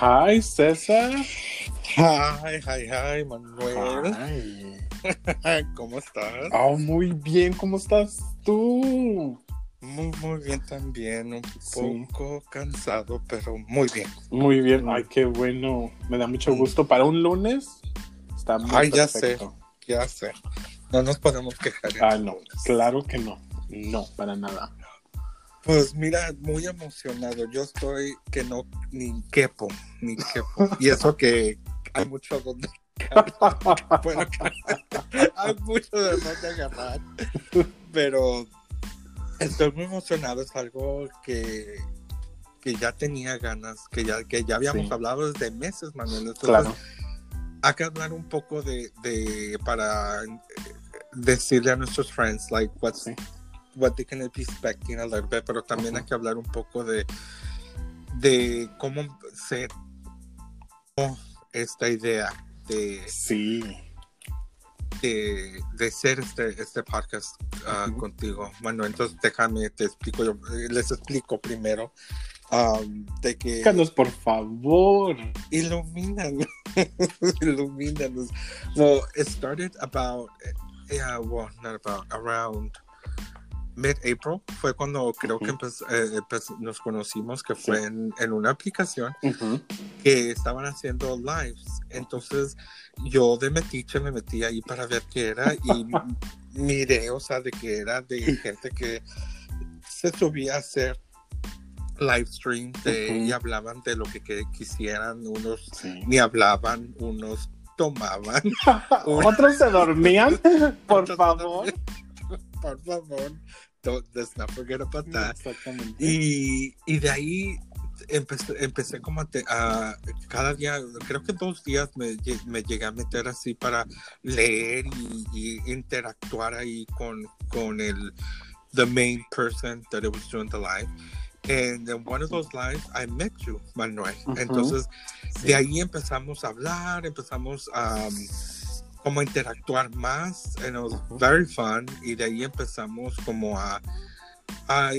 Hi, César. Hi, hi, hi, Manuel. Hi. ¿Cómo estás? Oh, muy bien, ¿cómo estás tú? Muy, muy bien también. Un Sí. poco cansado, pero muy bien. Muy bien, ay, qué bueno. Me da mucho gusto. Para un lunes, está muy Ay, ya perfecto. Ya sé. No nos podemos quejar. Ah, no, claro que no. No, para nada. Pues mira, muy emocionado. Yo estoy que no, ni quepo, ni quepo. Y eso que hay mucho donde bueno, hay mucho de dónde agarrar. Pero estoy muy emocionado. Es algo que, que ya tenía ganas, que ya, que ya habíamos Sí. hablado desde meses, Manuel. Entonces, Claro. hay que hablar un poco de, de para eh, decirle a nuestros friends, like, what's, Sí. What they can be expecting a little bit, pero también hay que hablar un poco de, de cómo se esta idea de, Sí. de, de ser este, este podcast ah, Ujú. contigo. Bueno, entonces déjame, te explico, yo, eh, les explico primero um, de que Díganos, por favor. ilumínanos, ilumínanos. Well, it started about, yeah, well, not about, around mid-April. Fue cuando creo que Ujú. empe- eh, empe- nos conocimos, que fue Sí. en, en una aplicación que estaban haciendo lives. Entonces yo de metiche me metí ahí para ver qué era y miré, o sea, de que era de gente que se subía a hacer live stream de- y hablaban de lo que, que quisieran, unos Sí. ni hablaban, unos tomaban. Otros se dormían, por favor. Por favor, don't, let's not forget about that. Exactamente. Y, y de ahí empecé, empecé como a, te- a- cada día, creo que dos días me, me llegué a meter así para leer y, y interactuar ahí con, con el the main person that it was doing the live. And in one of those lives, I met you, Manuel. Ujú. Entonces, Sí. de ahí empezamos a hablar, empezamos a um, como interactuar más, was Ujú. very fun, y de ahí empezamos como a, a,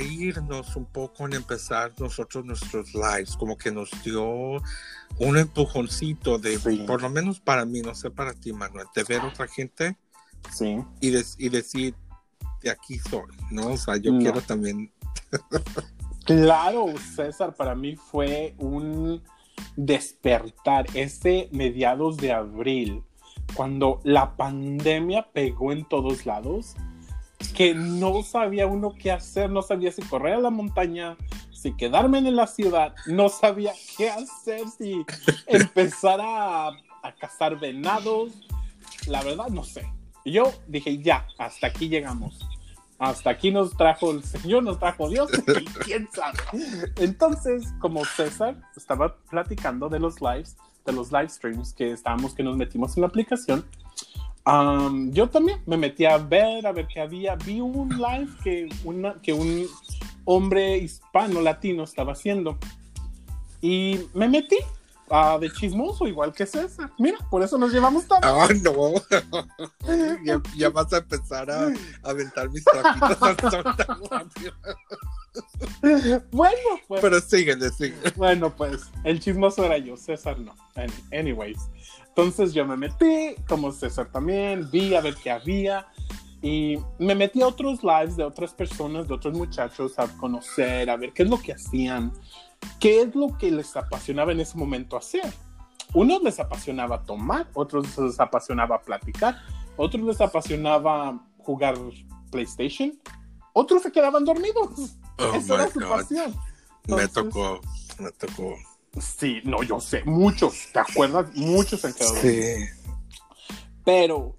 irnos un poco en empezar nosotros nuestros lives, como que nos dio un empujoncito de, Sí. por lo menos para mí, no sé para ti, Manuel, de ver otra gente Sí. y, de- y decir, de aquí soy, ¿no? O sea, yo No. quiero también, Claro, César, para mí fue un despertar ese mediados de abril, cuando la pandemia pegó en todos lados, que no sabía uno qué hacer, no sabía si correr a la montaña, si quedarme en la ciudad, no sabía qué hacer, si empezar a, a cazar venados, la verdad no sé. Yo dije, ya, hasta aquí llegamos. Hasta aquí nos trajo el Señor, nos trajo Dios, y quién sabe. Entonces, como César estaba platicando de los lives, de los live streams que estábamos, que nos metimos en la aplicación, um, yo también me metí a ver, a ver qué había. Vi un live que, una, que un hombre hispano, latino, estaba haciendo. Y me metí ah, de chismoso, igual que César. Mira, por eso nos llevamos tan ah, no, ya, ya vas a empezar a, a aventar mis trapitos. Bueno, pues. Pero síguele, síguele. Bueno, pues el chismoso era yo, César no. Any- Anyways, entonces yo me metí, como César también, vi a ver qué había y me metí a otros lives de otras personas, de otros muchachos, a conocer, a ver qué es lo que hacían, qué es lo que les apasionaba en ese momento hacer. Unos les apasionaba tomar, otros les apasionaba platicar, otros les apasionaba jugar PlayStation, otros se quedaban dormidos. Oh Esa era su God. pasión. Me tocó, me tocó. Sí, no, yo sé, muchos, ¿te acuerdas? Muchos han quedado. Sí. Pero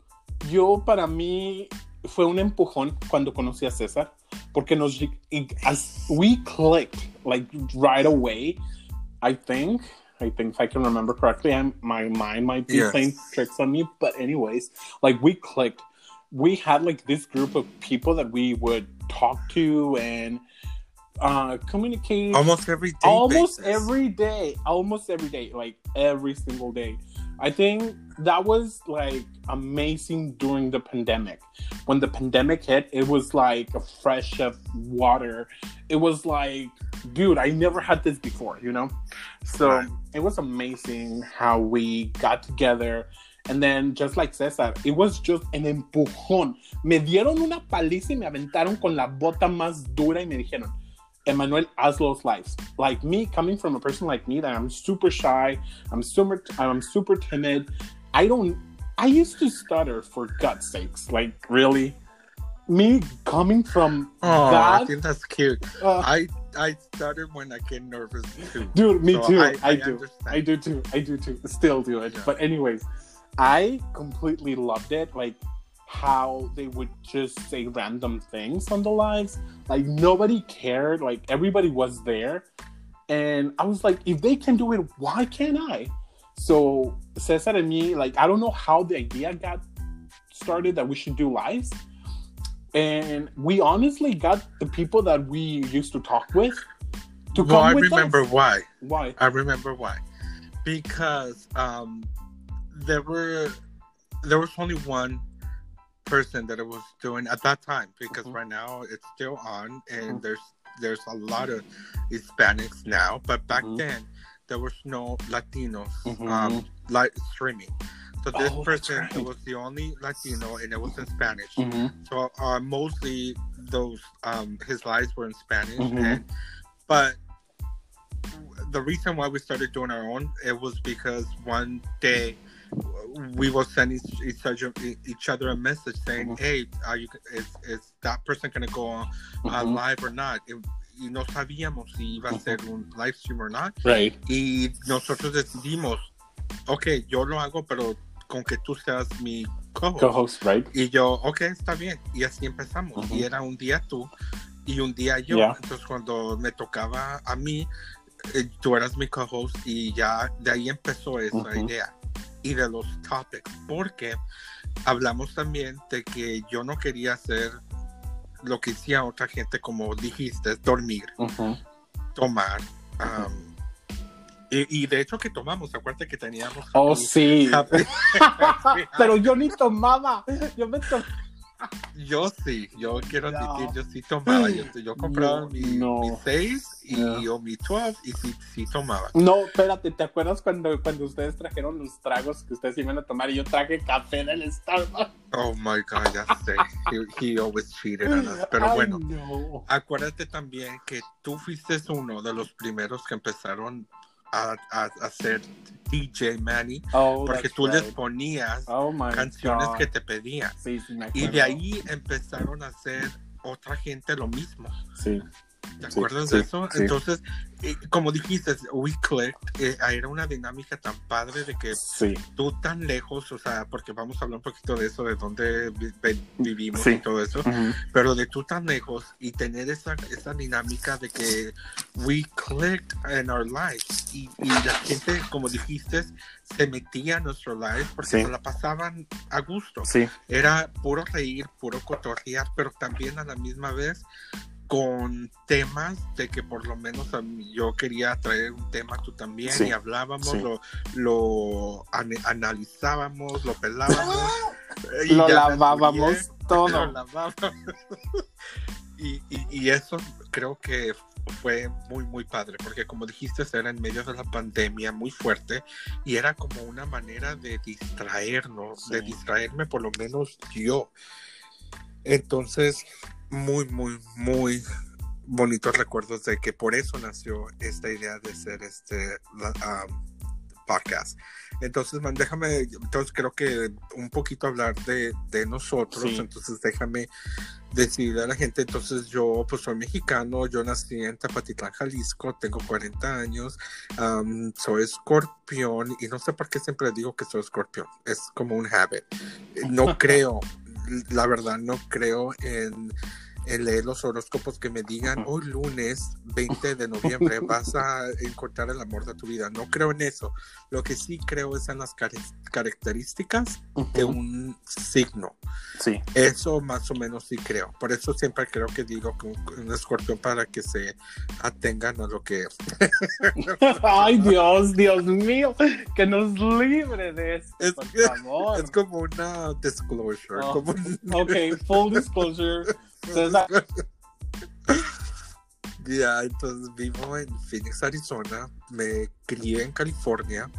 yo, para mí, fue un empujón cuando conocí a César, porque nos, as we clicked, like, right away, I think, I think if I can remember correctly, I'm, my mind might be Yes. playing tricks on me, but anyways, like, we clicked. We had, like, this group of people that we would talk to and uh, communicate Almost every day. almost basis. every day almost every day like every single day I think that was like amazing during the pandemic. When the pandemic hit, it was like a fresh of water. It was like, dude, I never had this before, you know? So Right. it was amazing how we got together. And then, just like Cesar, it was just an empujón. Me dieron una paliza y me aventaron con la bota más dura y me dijeron, Emmanuel, haz los lives. Like me, coming from a person like me that I'm super shy, I'm super, I'm super timid. I don't. I used to stutter for God's sakes. Like really, me coming from Oh, I think that's cute. uh, I I started when I get nervous too. dude. Me So too. I- I, I do. understand. I do too. I do too. Still do it. Yeah. But anyways, I completely loved it. Like how they would just say random things on the lives. Like nobody cared. Like everybody was there. And I was like, if they can do it, why can't I? So Cesar and me, like, I don't know how the idea got started that we should do lives. And we honestly got the people that we used to talk with to well, come I with remember us. why. Why? I remember why. Because um, there were there was only one person that it was doing at that time. Because Mhm. right now it's still on, and Mhm. there's there's a lot of Hispanics now. But back Mhm. then there was no Latinos Mhm. um, like streaming. So this Oh, person right. was the only Latino, and it was in Spanish. Mhm. So uh, mostly those um, his lives were in Spanish, Mhm. and but the reason why we started doing our own it was because one day we will send each, each other each other a message saying, Mhm. "Hey, are you is, is that person gonna go on uh, Mhm. live or not?" Y, y no sabíamos si iba a ser un live stream or not. Right. Y nosotros decidimos, ok, yo lo hago, pero con que tú seas mi co-host. Co-host, right? Y yo, ok, está bien. Y así empezamos. Ujú. Y era un día tú y un día yo. Yeah. Entonces, cuando me tocaba a mí, eh, tú eras mi co-host y ya de ahí empezó esa Ujú. idea. Y de los topics. Porque hablamos también de que yo no quería hacer lo que hacía otra gente, como dijiste, dormir, tomar. um, y, y de hecho que tomamos, acuérdate que teníamos... Oh, happy- sí. happy- Pero yo ni tomaba. Yo me tomaba. Yo sí, yo quiero No. admitir, yo sí tomaba. Yo, yo compraba No, mi, no. mi 6 y, No. o mi 12 y sí, sí tomaba. No, espérate, ¿te acuerdas cuando, cuando ustedes trajeron los tragos que ustedes iban a tomar y yo traje café del Starbucks? Oh my God, ya sé. He, he always cheated on us. Pero bueno, no. acuérdate también que tú fuiste uno de los primeros que empezaron a, a, a hacer DJ Manny Oh, porque tú les ponías Oh canciones God. que te pedían. Sí, sí, me Y de ahí empezaron a hacer otra gente lo mismo. Sí. ¿Te acuerdas sí, de eso? sí. Entonces, eh, como dijiste, We Clicked, eh, era una dinámica tan padre de que Sí. tú tan lejos, o sea, porque vamos a hablar un poquito de eso, de dónde vi- vi- vivimos y todo eso, Ujú. pero de tú tan lejos y tener esa, esa dinámica de que We Clicked in our lives y, y la gente, como dijiste, se metía a nuestro live porque se la pasaban a gusto era puro reír, puro cotorrear, pero también a la misma vez con temas de que por lo menos a mí- yo quería traer un tema tú también Sí, y hablábamos, sí. lo, lo an- analizábamos, lo pelábamos. y Lo lavábamos todo. lo lavábamos. y, y- y eso creo que fue muy, muy padre, porque como dijiste, era en medio de la pandemia muy fuerte y era como una manera de distraernos, de distraerme por lo menos yo. Entonces, muy, muy, muy bonitos recuerdos de que por eso nació esta idea de ser este um, podcast. Entonces, man, déjame, entonces creo que un poquito hablar de, de nosotros, Sí. entonces déjame decirle a la gente, entonces yo pues soy mexicano, yo nací en Tapatitlán, Jalisco, tengo 40 años, um, soy escorpión y no sé por qué siempre digo que soy escorpión, es como un habit. No creo, la verdad no creo en en leer los horóscopos que me digan hoy lunes 20 de noviembre vas a encontrar el amor de tu vida. No creo en eso. Lo que sí creo es en las características de un signo. Sí. Eso más o menos sí creo. Por eso siempre creo que digo que un, escorpión para que se atengan a lo que... Ay, Dios, Dios mío, que nos libre de esto, es, por favor. Es como una disclosure. Oh, Ok, full disclosure. Ya, entonces vivo en Phoenix, Arizona. Me crié en California,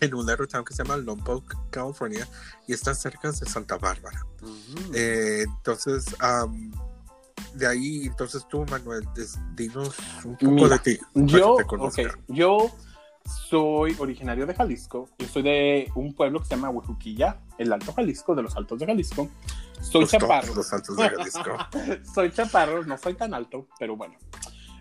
en un aerotown que se llama Lompoc, California, y está cerca de Santa Bárbara. Eh, entonces, de ahí, entonces tú, Manuel, dinos un poco de ti. Yo, okay, yo soy originario de Jalisco. Yo soy de un pueblo que se llama Huejuquilla, el Alto Jalisco, de los Altos de Jalisco. Soy chaparro. Los Altos de Jalisco. soy chaparro, no soy tan alto, pero bueno.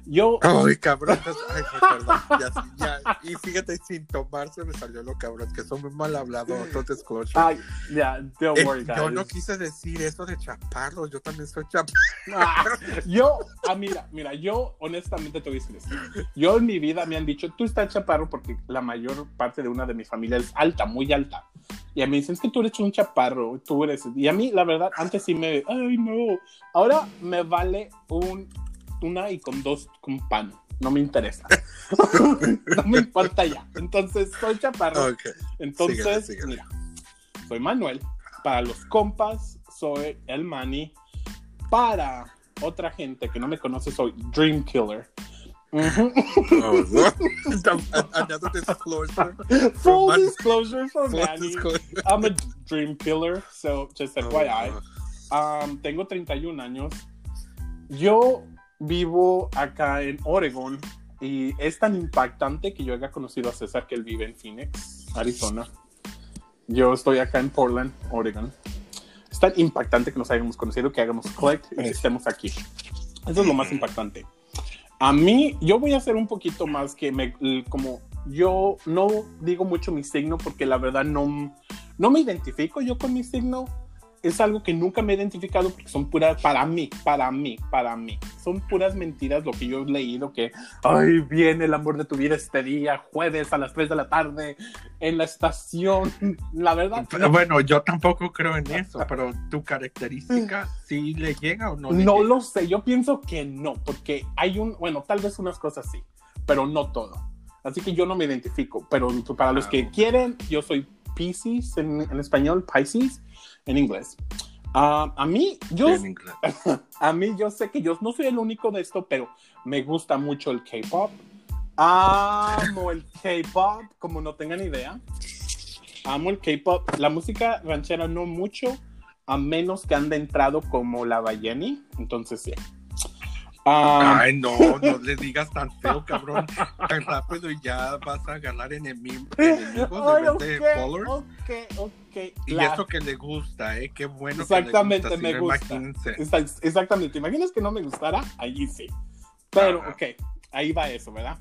Yo. Ay, cabrón. Ay, perdón. Ya, ya. Y fíjate, sin tomarse me salió lo cabrón, que son muy mal hablados. Entonces, Ay, ya, don't eh, Yo no quise decir eso de chaparro. Yo también soy chaparro. Ah, yo, ah, mira, mira, yo honestamente te voy a decir Yo en mi vida me han dicho, tú estás chaparro porque la mayor parte de una de mi familia es alta, muy alta. Y a mí dicen, es que tú eres un chaparro, tú eres... Y a mí, la verdad, antes sí me... Ay, no. Ahora me vale un una y con dos con pan. No me interesa. no me importa ya. Entonces, soy chaparro. Entonces, mira, soy Manuel. Para los compas, soy el Manny. Para otra gente que no me conoce, soy Dream Killer. oh, Another disclosure. Full disclosure for Manny. I'm a dream killer, so just FYI. Oh, um, tengo 31 años. Yo vivo acá en Oregon y es tan impactante que yo haya conocido a César que él vive en Phoenix, Arizona. Yo estoy acá en Portland, Oregon. Es tan impactante que nos hayamos conocido, que hagamos click y estemos aquí. Eso es lo más impactante. A mí, yo voy a hacer un poquito más que me, como yo no digo mucho mi signo porque la verdad no, no me identifico yo con mi signo es algo que nunca me he identificado porque son puras, para mí, para mí, para mí. Son puras mentiras lo que yo he leído que, ay, viene el amor de tu vida este día, jueves a las 3 de la tarde, en la estación. La verdad. bueno, yo tampoco creo en eso, pero tu característica, ¿sí le llega o no? no lo sé, yo pienso que no, porque hay un, bueno, tal vez unas cosas sí, pero no todo. Así que yo no me identifico, pero para los que ah. quieren, yo soy Pisces en, en español, Pisces en inglés. Ah, a mí, yo, a mí yo sé que yo no soy el único de esto, pero me gusta mucho el K-pop. Amo el K-pop, como no tengan idea. Amo el K-pop. La música ranchera no mucho, a menos que ande entrado como la Bayeni. Entonces sí. Ah, Ay, no, no le digas tan feo, cabrón. Tan rápido y ya vas a ganar enemigos, enemigos de followers. Ok, ok. Y eso que le gusta, ¿eh? Qué bueno Exactamente, que le gusta, me gusta. Exactamente. ¿Te imaginas que no me gustara? Allí sí. Pero, ok, ahí va eso, ¿verdad?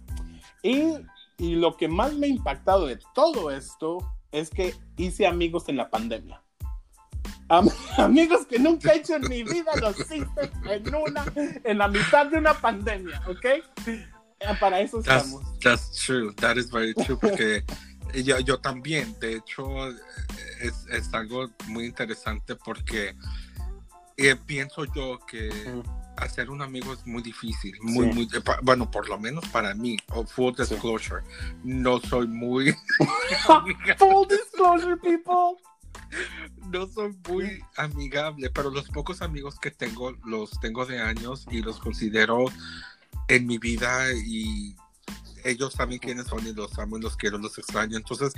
Y, y lo que más me ha impactado de todo esto es que hice amigos en la pandemia. amigos que nunca he hecho en mi vida los hice en una, en la mitad de una pandemia, ¿ok? Ah, para eso estamos. That's, true, that is very true, porque yo, yo también, de hecho, es, es algo muy interesante porque eh, pienso yo que hacer un amigo es muy difícil, muy, muy, bueno, por lo menos para mí, full disclosure, no soy muy... full disclosure, people no soy muy amigable, pero los pocos amigos que tengo los tengo de años y los considero en mi vida y ellos saben quiénes son y los amo y los quiero, los extraño. Entonces,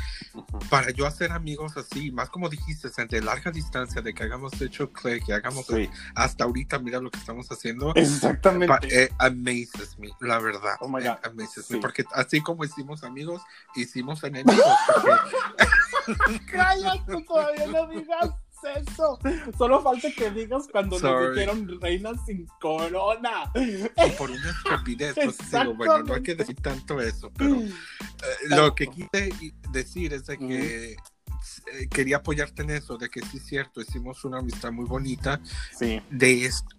para yo hacer amigos así, más como dijiste, de larga distancia, de que hagamos hecho click, que hagamos hasta ahorita, mira lo que estamos haciendo. Exactamente. Eh, amazes me, la verdad. Oh my God. amazes me, porque así como hicimos amigos, hicimos enemigos. Cállate, todavía no digas eso. Solo falta que digas cuando nos dijeron reina sin corona. Por una estupidez. Pues digo, bueno, no hay que decir tanto eso, pero eh, lo que quise decir es de que eh, quería apoyarte en eso, de que sí es cierto, hicimos una amistad muy bonita sí. de esto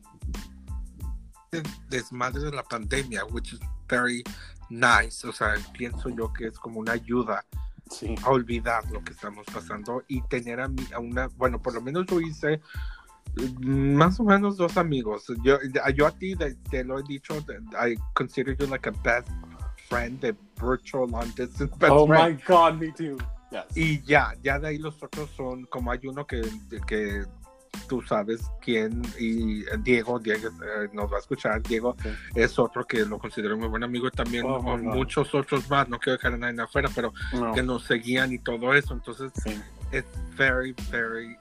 desmadre de la pandemia, which is very nice. O sea, pienso yo que es como una ayuda Sí. olvidar lo que estamos pasando y tener a, mí, a una, bueno, por lo menos yo hice mm, más o menos dos amigos. Yo, yo a ti te, te lo he dicho, I consider you like a best friend, the virtual long distance best Oh friend. my God, me too. Yes. Y ya, ya de ahí los otros son, como hay uno que, que tú sabes quién, y Diego, Diego eh, nos va a escuchar, Diego Sí. es otro que lo considero muy buen amigo, y también Oh, God. muchos otros más, no quiero dejar a nadie afuera, pero No. que nos seguían y todo eso, entonces Sí. es very, very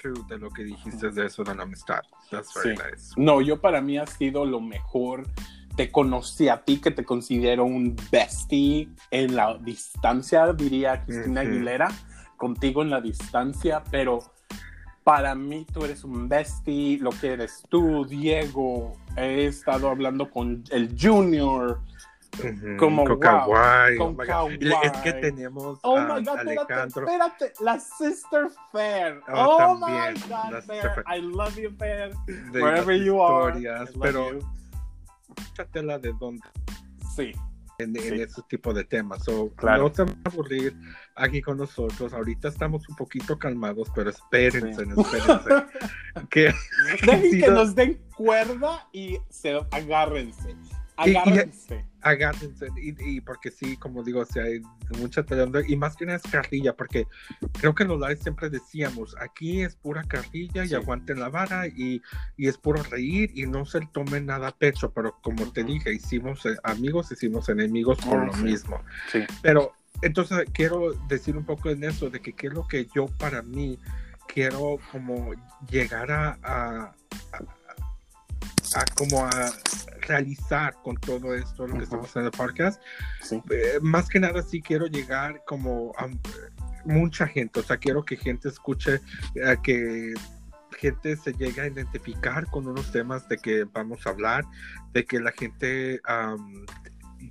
true de lo que dijiste de eso de la amistad. That's very Sí. nice. No, yo para mí ha sido lo mejor. Te conocí a ti, que te considero un bestie en la distancia, diría Cristina. Aguilera, contigo en la distancia, pero para mí tú eres un bestie, lo que eres tú, Diego. He estado hablando con el Junior. Como con wow, Kawhi, con oh. Es que tenemos Oh a my God, espérate, Alejandro. espérate, la Sister Fair. Oh, Oh, también, my God, Fair. Fair. I love you, Fair. de Wherever you are. I love pero you. de dónde Sí. En, en Sí. ese tipo de temas. So, Claro. No te van a aburrir aquí con nosotros. Ahorita estamos un poquito calmados, pero espérense, espérense. que, Dejen que no. nos den cuerda y se agárrense. Y- y- Agárrense. agárrense. Y, y porque sí, como digo, o sea, hay mucha tela. Y más que nada es carrilla, porque creo que en los lives siempre decíamos, aquí es pura carrilla y aguanten la vara y, y es puro reír y no se tomen nada a pecho. Pero como te dije, hicimos eh, amigos, hicimos enemigos por lo sí. mismo. Sí. Pero entonces quiero decir un poco en eso, de que qué es lo que yo para mí quiero como llegar a, a, a- como a realizar con todo esto, lo que Ujú. estamos haciendo en el podcast. Sí. Eh, más que nada sí quiero llegar como a mucha gente, o sea, quiero que gente escuche, eh, que gente se llegue a identificar con unos temas de que vamos a hablar, de que la gente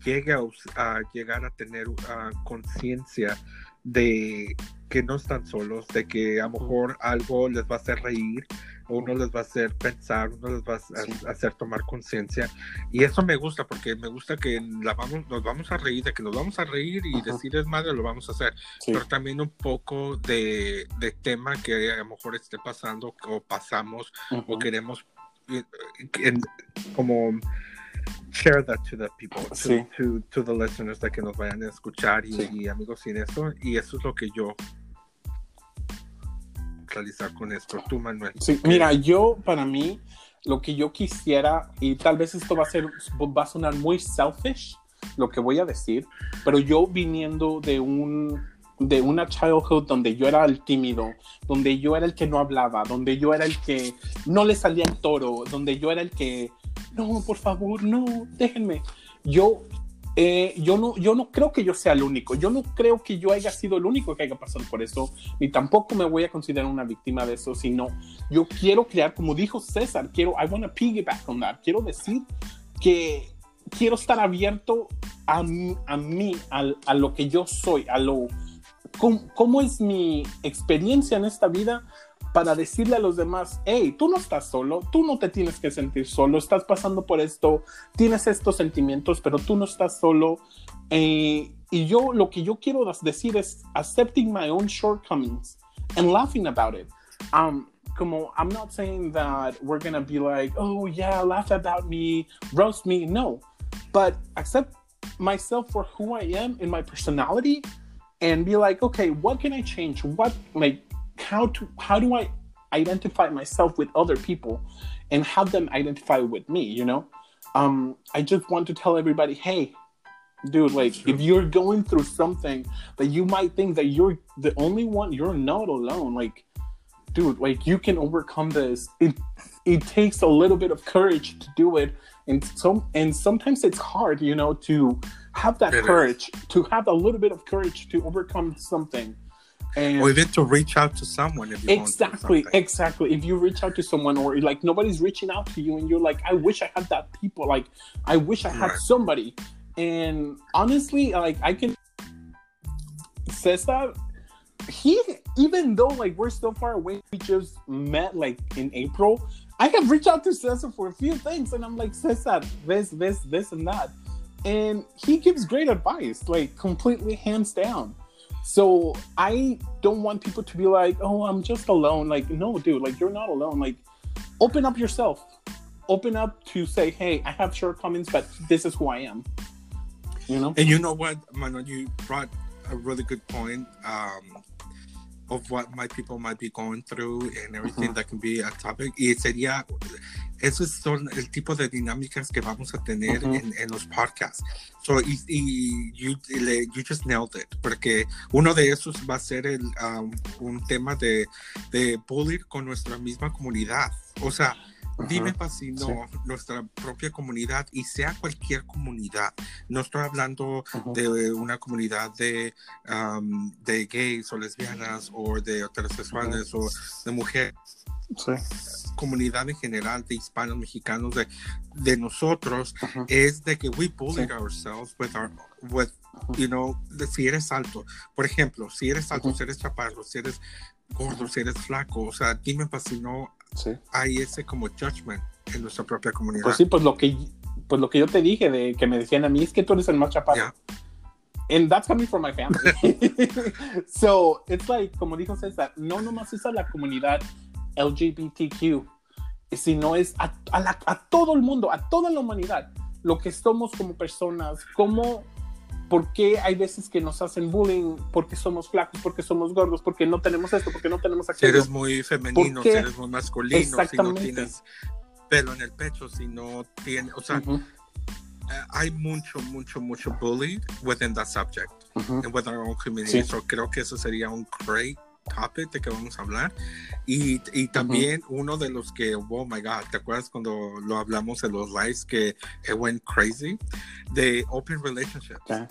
llegue a llegar a tener ah, conciencia de que no están solos, de que a lo mejor algo les va a hacer reír, uno les va a hacer pensar, uno les va a Sí. a hacer tomar conciencia. Y eso me gusta, porque me gusta que la vamos, nos vamos a reír, de que nos vamos a reír y Ajá. decir es madre, lo vamos a hacer. Sí. Pero también un poco de, de tema que a lo mejor esté pasando o pasamos o queremos eh, en- como share that to the people, to, Sí. to, to the listeners, de que nos vayan a escuchar y, Sí. y amigos sin eso. Y eso es lo que yo realizar con esto. Tú, Manuel. Sí, mira, yo para mí lo que yo quisiera y tal vez esto va a ser va a sonar muy selfish lo que voy a decir, pero yo viniendo de un de una childhood donde yo era el tímido, donde yo era el que no hablaba, donde yo era el que no le salía el toro, donde yo era el que no, por favor, no, déjenme. Yo eh, yo, no, yo no creo que yo sea el único. Yo no creo que yo haya sido el único que haya pasado por eso, ni tampoco me voy a considerar una víctima de eso, sino yo quiero crear, como dijo César, quiero, I want to piggyback on that. Quiero decir que quiero estar abierto a, a mí, al- a, lo que yo soy, a lo, cómo, cómo es mi experiencia en esta vida para decirle a los demás, hey, tú no estás solo, tú no te tienes que sentir solo, estás pasando por esto, tienes estos sentimientos, pero tú no estás solo. Eh, y yo lo que yo quiero decir es accepting my own shortcomings and laughing about it. Um, como I'm not saying that we're gonna be like, oh yeah, laugh about me, roast me. No, but accept myself for who I am in my personality, and be like, okay, what can I change? What like how to how do I identify myself with other people, and have them identify with me? You know, um, I just want to tell everybody, hey. Dude, like if you're going through something that you might think that you're the only one, you're not alone. Like dude, like you can overcome this. It it takes a little bit of courage to do it, and some and sometimes it's hard, you know, to have that It is. courage, to have a little bit of courage to overcome something. And Or even to reach out to someone if you exactly, exactly. If you reach out to someone or like nobody's reaching out to you, and you're like, I wish I had that people. Like, I wish I had Right. somebody. And honestly, like I can Cesar, he even though like we're so far away, we just met like in April. I have reached out to Cesar for a few things, and I'm like, Cesar, this, this, this, and that. And he gives great advice, like completely hands down. So I don't want people to be like, oh, I'm just alone. Like, no, dude, like you're not alone. Like, open up yourself. Open up to say, hey, I have shortcomings, but this is who I am. You know? And you know what, Manuel, you brought a really good point. Um, of what my people might be going through and everything uh -huh. that can be a topic. Y sería, esos son el tipo de dinámicas que vamos a tener uh -huh. en, en, los podcasts. So, y, y you, you, just nailed it, porque uno de esos va a ser el, um, un tema de, de bullying con nuestra misma comunidad. O sea, Dime sí. nuestra propia comunidad y sea cualquier comunidad. No estoy hablando uh -huh. de una comunidad de, um, de gays o lesbianas o de heterosexuales uh -huh. o de mujeres. Sí. Comunidad en general de hispanos, mexicanos, de, de nosotros, uh -huh. es de que we sí. ourselves with our, with, you know, de, si eres alto. Por ejemplo, si eres alto, si eres chaparro, si eres gordo, si eres flaco, o sea, dime fascinó Sí. hay ese como judgment en nuestra propia comunidad. Pues sí, pues lo que, pues lo que yo te dije de que me decían a mí es que tú eres el más chaparro. Yeah. And that's coming from my family. so it's like, como dijo César, no nomás es a la comunidad LGBTQ, sino es a, a, la, a todo el mundo, a toda la humanidad, lo que somos como personas, como ¿Por qué hay veces que nos hacen bullying? Porque somos flacos, porque somos gordos, porque no tenemos esto, porque no tenemos aquello. Si eres muy femenino, si eres muy masculino, si no tienes pelo en el pecho, si no tienes, o sea, uh -huh. hay mucho, mucho, mucho bullying within that subject uh -huh. and within our own community. Sí. So creo que eso sería un great topic de que vamos a hablar. Y, y también uh -huh. uno de los que, oh my God, ¿te acuerdas cuando lo hablamos en los lives que it went crazy? De open relationships. Okay.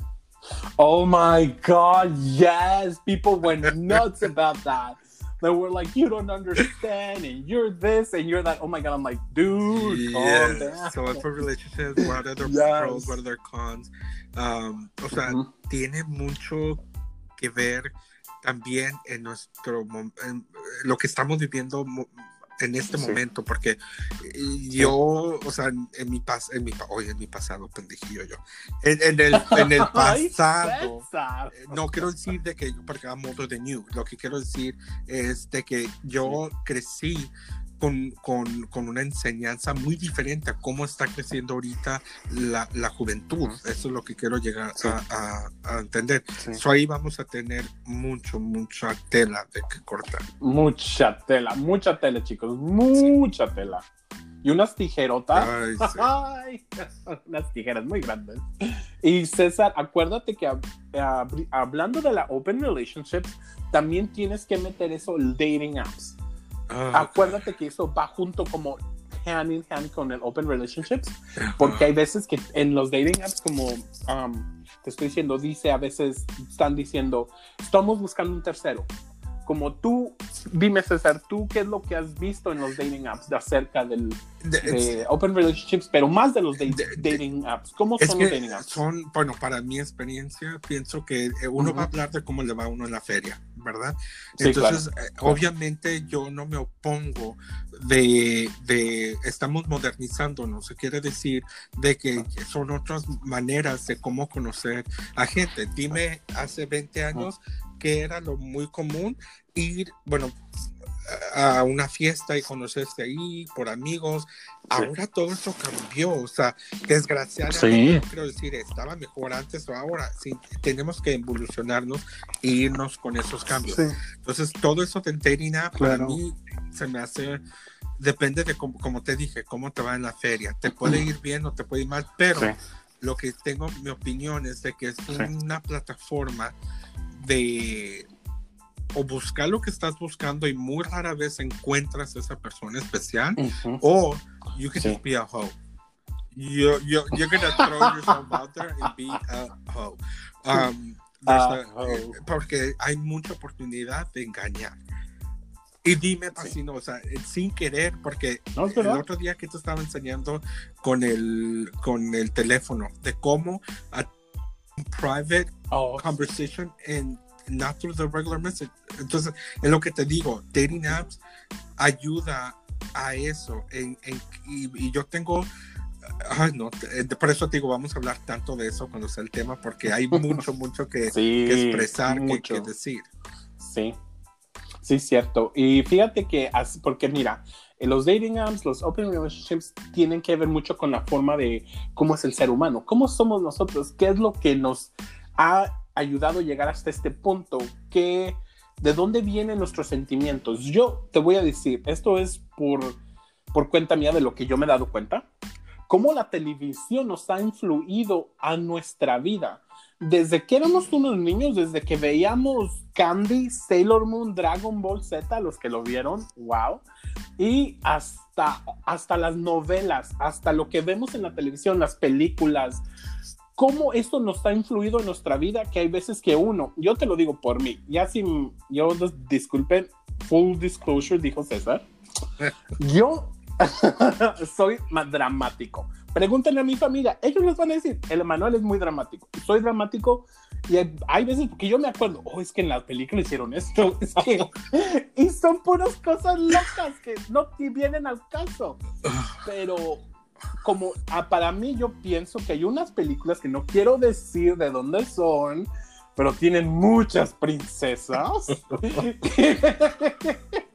Oh my God, yes. People went nuts about that. They were like, you don't understand, and you're this, and you're that. Oh my God, I'm like, dude, yes. down. So open relationships, what are their yes. pros, what are their cons? Um, o sea, uh -huh. tiene mucho que ver también en nuestro en lo que estamos viviendo en este sí. momento porque yo o sea en mi pas en mi hoy en mi pasado pendejillo yo en, en el en el pasado no quiero decir de que yo porque modo de new lo que quiero decir es de que yo crecí con, con, con, una enseñanza muy diferente a cómo está creciendo ahorita la, la juventud. Eso es lo que quiero llegar sí. a, a, a, entender. Sí. So ahí vamos a tener mucho, mucha tela de que cortar. Mucha tela, mucha tela, chicos, mucha sí. tela. Y unas tijerotas. Ay, Ay, unas tijeras muy grandes. Y César, acuérdate que hablando de la open relationships, también tienes que meter eso, el dating apps Acuérdate que eso va junto como hand in hand con el open relationships, porque hay veces que en los dating apps, como um, te estoy diciendo, dice a veces están diciendo, estamos buscando un tercero. Como tú, dime César, tú qué es lo que has visto en los dating apps de acerca del de, de open relationships, pero más de los de, dating apps. ¿Cómo son los dating apps? Son, bueno, para mi experiencia, pienso que uno uh -huh. va a hablar de cómo le va a uno en la feria. ¿Verdad? Sí, Entonces, claro. eh, obviamente yo no me opongo de, de, estamos modernizándonos, quiere decir de que son otras maneras de cómo conocer a gente. Dime, hace 20 años, que era lo muy común ir, bueno, a una fiesta y conocerse ahí por amigos. Ahora todo eso cambió, o sea, desgraciadamente, sí. quiero decir, estaba mejor antes o ahora. Sí, tenemos que evolucionarnos e irnos con esos cambios. Sí. Entonces, todo eso de dating app, claro. para mí, se me hace, depende de, cómo, como te dije, cómo te va en la feria. Te puede ir bien o te puede ir mal, pero lo que tengo, mi opinión es de que es una plataforma de o buscar lo que estás buscando y muy rara vez encuentras esa persona especial uh -huh. o you can sí. just be a hoe. You, you, you're gonna throw yourself out there and be a hoe. Um, uh, a, hoe. Porque hay mucha oportunidad de engañar. Y dime sí. así, no, o sea, sin querer, porque no, el otro día que te estaba enseñando con el, con el teléfono, de cómo a private oh. conversation en not through the regular message. Entonces, es lo que te digo, dating apps ayuda a eso. En, y, yo tengo. Ay, no, eh, por eso te digo, vamos a hablar tanto de eso cuando sea el tema, porque hay mucho, mucho que, expresar, mucho. Que, decir. Sí, sí, cierto. Y fíjate que, porque mira, los dating apps, los open relationships tienen que ver mucho con la forma de cómo es el ser humano, cómo somos nosotros, qué es lo que nos ha ayudado a llegar hasta este punto, qué ¿De dónde vienen nuestros sentimientos? Yo te voy a decir, esto es por, por cuenta mía de lo que yo me he dado cuenta, cómo la televisión nos ha influido a nuestra vida. Desde que éramos unos niños, desde que veíamos Candy, Sailor Moon, Dragon Ball Z, los que lo vieron, wow, y hasta, hasta las novelas, hasta lo que vemos en la televisión, las películas, cómo esto nos ha influido en nuestra vida, que hay veces que uno, yo te lo digo por mí, ya sin, yo disculpen, full disclosure, dijo César, yo soy más dramático. Pregúntenle a mi familia, ellos les van a decir, el Emanuel es muy dramático. Soy dramático y hay, veces que yo me acuerdo, oh, es que en la película hicieron esto, es que, y son puras cosas locas que no vienen al caso. Pero como ah, para mí yo pienso que hay unas películas que no quiero decir de dónde son, pero tienen muchas princesas.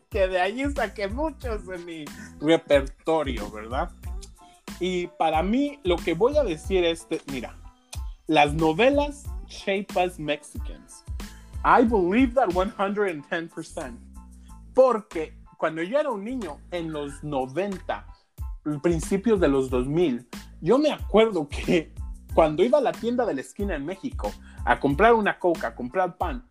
que de ahí saqué muchos de mi repertorio, ¿verdad? Y para mí lo que voy a decir es, mira, las novelas shape us Mexicans. I believe that 110%. Porque cuando yo era un niño en los 90, principios de los 2000, yo me acuerdo que cuando iba a la tienda de la esquina en México a comprar una coca, a comprar pan,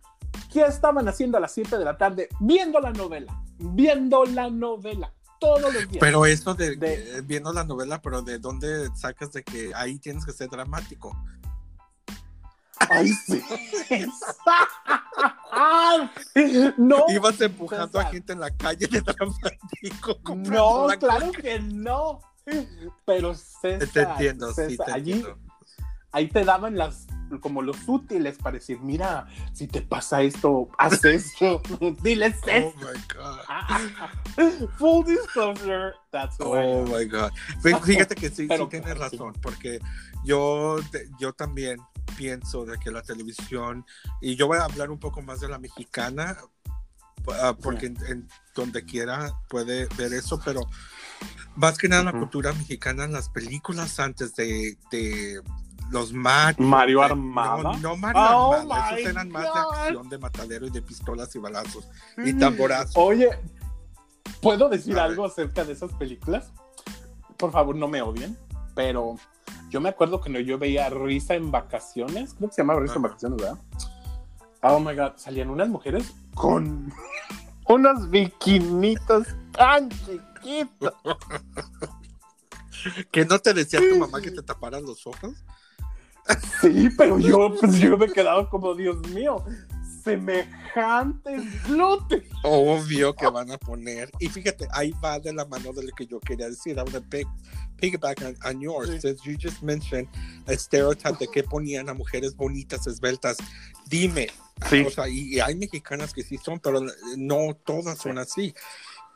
¿qué estaban haciendo a las 7 de la tarde? Viendo la novela, viendo la novela. Todos los días. Pero eso de, de viendo la novela, pero ¿de dónde sacas de que ahí tienes que ser dramático? Ay, sí. no. Ibas empujando a gente en la calle de dramático. No, claro que no. Pero César, te entiendo, sí, te allí, ahí te daban las como los útiles para decir, mira, si te pasa esto, haz esto, diles esto. Oh my God. Full disclosure, that's Oh my God. Fíjate que sí, sí tienes razón, porque yo, yo también pienso de que la televisión, y yo voy a hablar un poco más de la mexicana, ah, porque en, donde quiera puede ver eso, pero más que nada la cultura mexicana en las películas antes de, de los machos. Mario Armada. No, Mario oh Armada, esos eran más de acción, de matadero y de pistolas y balazos y mm. tamborazos. Oye, ¿puedo decir algo acerca de esas películas? Por favor, no me odien, pero yo me acuerdo cuando yo veía Risa en Vacaciones, creo que se llamaba Risa en Vacaciones, ¿verdad? Oh my god, salían unas mujeres con unos bikinitos tan chiquitos. ¿Que no te decía tu mamá que te taparan los ojos? Sí, pero yo, pues yo me he quedado como, Dios mío, semejantes glúteos. Obvio que van a poner. Y fíjate, ahí va de la mano de lo que yo quería decir. I want to piggyback on, on yours. Since you just mentioned a stereotype de que ponían a mujeres bonitas, esbeltas. Dime. Sí. O sea, y, hay mexicanas que sí son, pero no todas son así.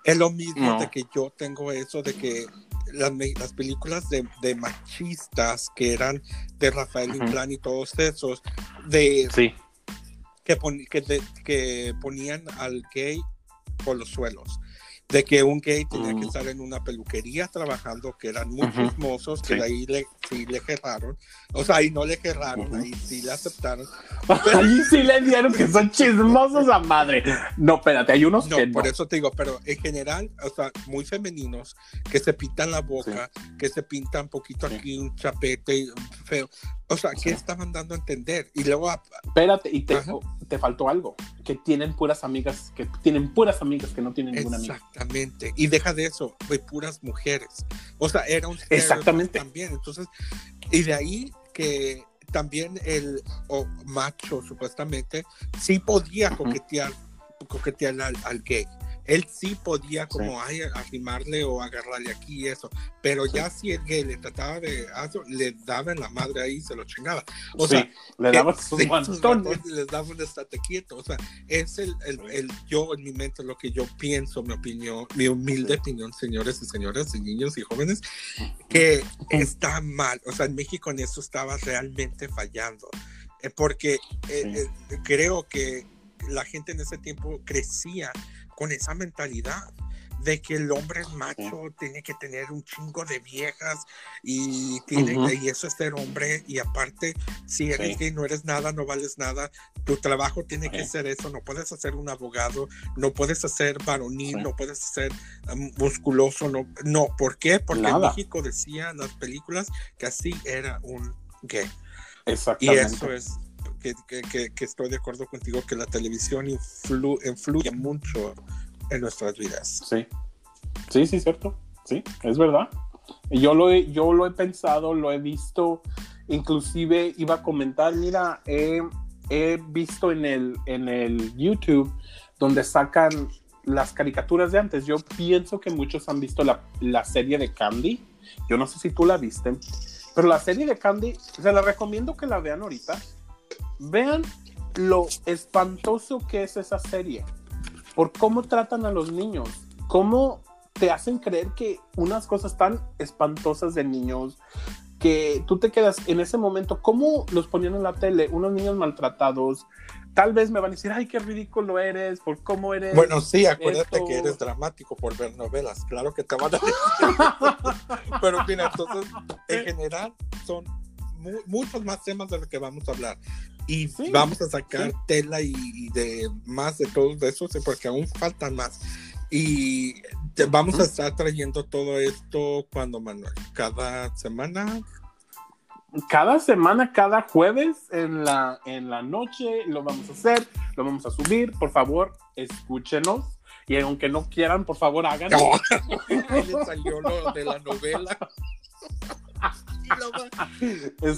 Es lo mismo de que yo tengo eso de que las, las películas de, de, machistas que eran de Rafael Inclán y todos esos, de sí. que, que, que ponían al gay por los suelos de que un gay tenía que mm. estar en una peluquería trabajando, que eran muy chismosos, que ahí le, sí le cerraron. O sea, ahí no le cerraron, ahí sí le aceptaron. ahí sí le dieron que son chismosos a madre. No, espérate, hay unos no, que por eso te digo, pero en general, o sea, muy femeninos, que se pintan la boca, que se pintan un poquito aquí un chapete feo. O sea, ¿qué estaban dando a entender? Y luego... Espérate, y te, te faltó algo, que tienen puras amigas, que tienen puras amigas que no tienen ninguna amiga. Exactamente, y deja de eso, de puras mujeres. O sea, era un Exactamente. también. Entonces, y de ahí que también el macho, supuestamente, sí podía coquetear, coquetear al, gay él sí podía como ay, arrimarle o agarrarle aquí y eso, pero ya si el gay le trataba de le daba en la madre ahí y se lo chingaba. O sea, le daba sus sí, guantones. les daba un estate quieto. O sea, es el, el, el, yo en mi mente lo que yo pienso, mi opinión, mi humilde opinión, señores y señoras y niños y jóvenes, que está mal. O sea, en México en eso estaba realmente fallando. Eh, porque eh, eh, creo que la gente en ese tiempo crecía con esa mentalidad de que el hombre es macho, tiene que tener un chingo de viejas y, tiene, y eso es ser hombre. Y aparte, si eres gay, no eres nada, no vales nada. Tu trabajo tiene que ser eso. No puedes hacer un abogado, no puedes hacer varonil, no puedes ser um, musculoso. No, no, ¿por qué? Porque en México decían las películas que así era un gay. Exactamente. Y eso es que, que, que, estoy de acuerdo contigo que la televisión influ, influye mucho en nuestras vidas. Sí, sí, sí, cierto. Sí, es verdad. Yo lo he, yo lo he pensado, lo he visto, inclusive iba a comentar, mira, he, he visto en el, en el YouTube donde sacan las caricaturas de antes. Yo pienso que muchos han visto la, la serie de Candy. Yo no sé si tú la viste, pero la serie de Candy, se la recomiendo que la vean ahorita. Vean lo espantoso que es esa serie por cómo tratan a los niños, cómo te hacen creer que unas cosas tan espantosas de niños que tú te quedas en ese momento, cómo los ponían en la tele, unos niños maltratados, tal vez me van a decir, ay, qué ridículo eres, por cómo eres. Bueno, sí, acuérdate que eres dramático por ver novelas, claro que te van a decir. Pero mira, entonces, en general, son muchos más temas de los que vamos a hablar y vamos a sacar tela y, de más de todos eso, porque aún faltan más. Y vamos a estar trayendo todo esto cuando, Manuel, cada semana. Cada semana, cada jueves en la, en la noche lo vamos a hacer, lo vamos a subir. Por favor, escúchenos. Y aunque no quieran, por favor, háganlo. le salió lo de la novela.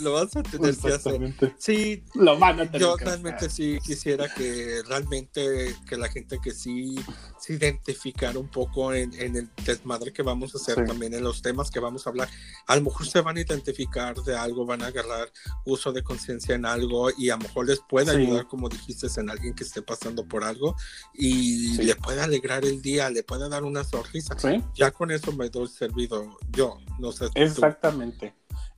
lo, vas a tener que hacer. Sí, lo van a tener yo realmente sí quisiera que realmente que la gente que sí se identificara un poco en, el desmadre que vamos a hacer también en los temas que vamos a hablar. A lo mejor se van a identificar de algo, van a agarrar uso de conciencia en algo y a lo mejor les puede ayudar, como dijiste, en alguien que esté pasando por algo y le puede alegrar el día, le puede dar una sonrisa. Ya con eso me doy servido yo, no sé. Exactamente.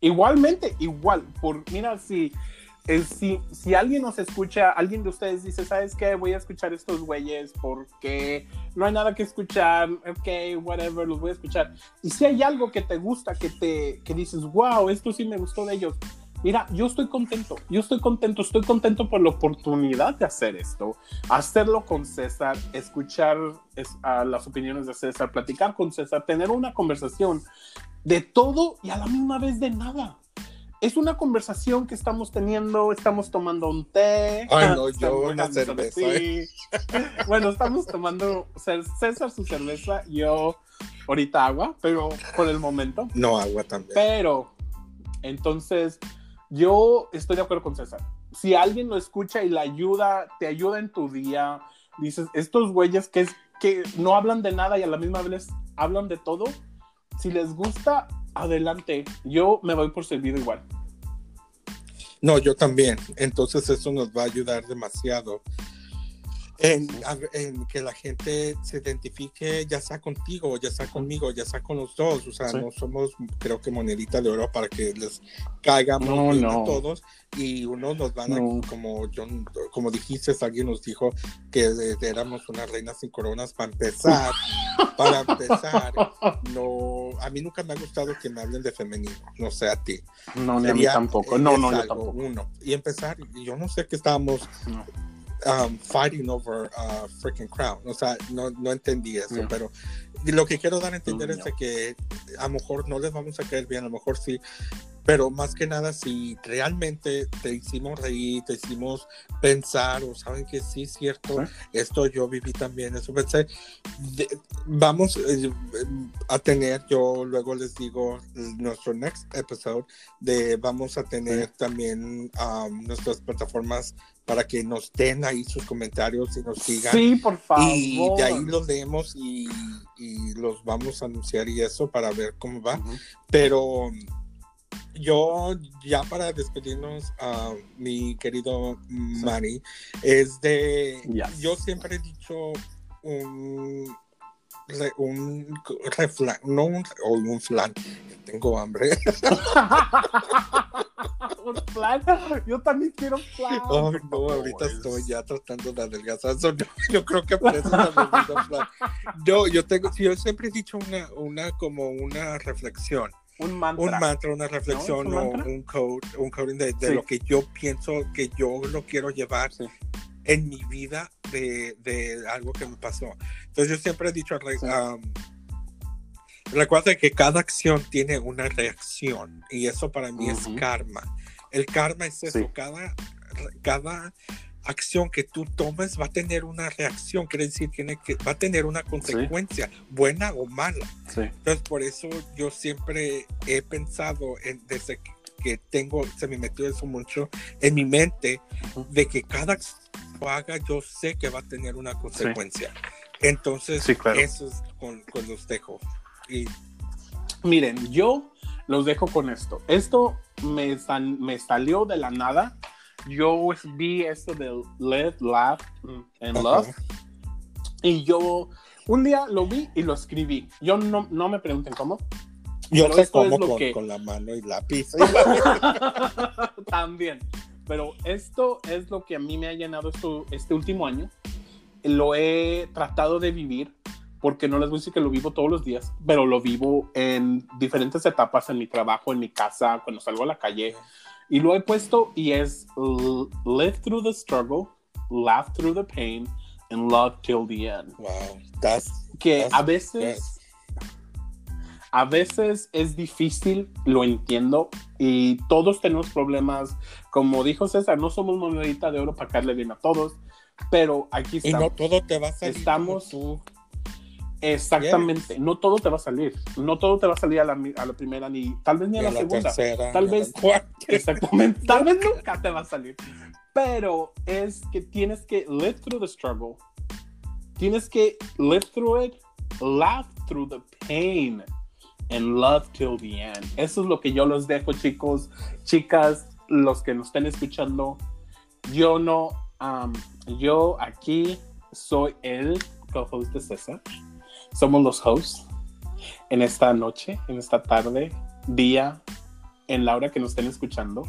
Igualmente, igual, por, mira, si, eh, si, si alguien nos escucha, alguien de ustedes dice, ¿sabes qué? Voy a escuchar estos güeyes porque no hay nada que escuchar, ok, whatever, los voy a escuchar. Y si hay algo que te gusta, que te que dices, wow, esto sí me gustó de ellos, mira, yo estoy contento, yo estoy contento, estoy contento por la oportunidad de hacer esto, hacerlo con César, escuchar a las opiniones de César, platicar con César, tener una conversación de todo y a la misma vez de nada. Es una conversación que estamos teniendo, estamos tomando un té. Ay, no, yo una cerveza. ¿eh? bueno, estamos tomando César su cerveza, yo ahorita agua, pero por el momento. No, agua también. Pero, entonces, yo estoy de acuerdo con César. Si alguien lo escucha y le ayuda, te ayuda en tu día, dices, estos güeyes que, que no hablan de nada y a la misma vez hablan de todo, si les gusta, adelante. Yo me voy por servido igual. No, yo también. Entonces eso nos va a ayudar demasiado en, que la gente se identifique ya sea contigo, ya sea conmigo, ya sea con los dos. O sea, no somos, creo que monedita de oro para que les caigamos a todos. Y unos nos van a, como, yo, como dijiste, alguien nos dijo que éramos unas reinas sin coronas para empezar. para empezar, no, a mí nunca me ha gustado que me hablen de femenino, no sé a ti. No, ni a mí tampoco. No, no, yo tampoco. Uno. Y empezar, yo no sé qué estábamos um, fighting over a freaking crown. O sea, no, no entendí eso, pero lo que quiero dar a entender es que a lo mejor no les vamos a caer bien, a lo mejor sí, pero más que nada, si realmente te hicimos reír, te hicimos pensar, o saben que sí es cierto, esto yo viví también, eso pensé, vamos eh, a tener, yo luego les digo, nuestro next episode, de vamos a tener también um, nuestras plataformas para que nos den ahí sus comentarios y nos digan. Sí, por favor. Y de ahí los leemos y, y los vamos a anunciar y eso para ver cómo va. Pero yo, ya para despedirnos, a mi querido Manny, es de. Yes. Yo siempre he dicho un. Re- un reflan, no un, o un flan. Tengo hambre. Un flan. Yo también quiero flan. Oh, por no, ahorita estoy ya tratando de adelgazar. So, no, yo creo que por eso me flan. No, yo tengo, yo siempre he dicho una, una como una reflexión. Un mantra. un mantra, una reflexión ¿No? o ¿Es un mantra? un code, un coding de, de Sí. lo que yo pienso que yo lo quiero llevar Sí. En mi vida de, de algo que me pasó. Entonces yo siempre he dicho, Sí. um, recuerda que cada acción tiene una reacción y eso para mí Ujú. es karma. El karma es eso, Sí. cada, cada acción que tú tomes va a tener una reacción, quiere decir tiene que, va a tener una consecuencia, buena o mala. Sí. Entonces, por eso yo siempre he pensado, en- desde que- tengo, se me metió eso mucho en mi mente, Ujú. de que cada que haga, yo sé que va a tener una consecuencia. Entonces, Sí, claro. eso es con, con los dejo. Y Miren, yo los dejo con esto. Esto me, sal- me salió de la nada. Yo vi esto de Live, Laugh and. Love. Y yo un día lo vi y lo escribí. Yo no, no me pregunten cómo. yo Pero sé esto es cómo lo con, que- con la mano y lápiz. También. Pero esto es lo que a mí me ha llenado esto, este último año. Lo he tratado de vivir porque no les voy a decir que lo vivo todos los días, pero lo vivo en diferentes etapas en mi trabajo, en mi casa, cuando salgo a la calle. Y lo he puesto y es live through the struggle, laugh through the pain, and love till the end. wow, that's, Que That's a veces, a veces es difícil, lo entiendo, y todos tenemos problemas. Como dijo César, no somos monedita de oro para caerle bien a todos, pero aquí y estamos. no todo te va a salir Estamos- como tú. Exactamente, no todo te va a salir, no todo te va a salir a la, a la primera, ni tal vez ni a la, la segunda. tercera, Tal vez-. Exactamente, tal vez nunca te va a salir, pero es que tienes que live through the struggle, tienes que live through it, laugh through the pain, and love till the end. Eso es lo que yo los dejo, chicos, chicas, los que nos estén escuchando. Yo no, um, yo aquí soy el co-host de César. Somos los hosts en esta noche, en esta tarde, día, en la hora que nos estén escuchando.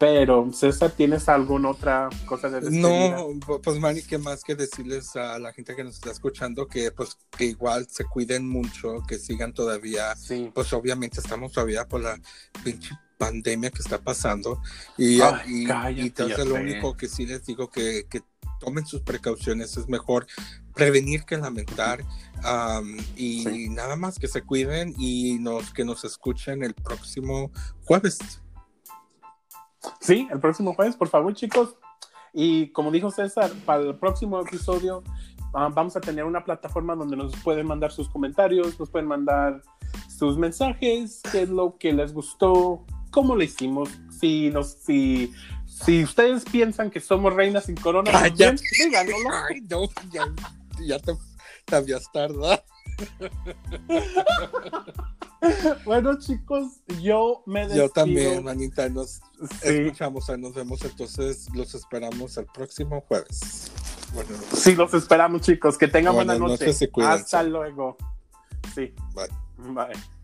Pero, César, ¿tienes alguna otra cosa de despedida? No, pu- pues Manny, ¿qué más que decirles a la gente que nos está escuchando? Que pues que igual se cuiden mucho, que sigan todavía, Sí. pues obviamente estamos todavía por la pinche pandemia que está pasando y, Ay, y- y cállate, entonces ya lo único que sí les digo que, que tomen sus precauciones, es mejor prevenir que lamentar am, y Sí. nada más que se cuiden y nos que nos escuchen el próximo jueves. Sí, el próximo jueves, por favor, chicos. Y como dijo César, para el próximo episodio ah, vamos a tener una plataforma donde nos pueden mandar sus comentarios, nos pueden mandar sus mensajes, qué es lo que les gustó, cómo lo hicimos, si nos, si, si ustedes piensan que somos reinas sin corona, también, díganoslo. Ay, no, ya, ya te, te habías tardado. Bueno, chicos, yo me despido. Yo también, manita, nos Sí, escuchamos, nos vemos, entonces los esperamos el próximo jueves. Bueno, sí, los esperamos, chicos. Que tengan buena Buenas noche. Hasta luego. Sí, bye. bye.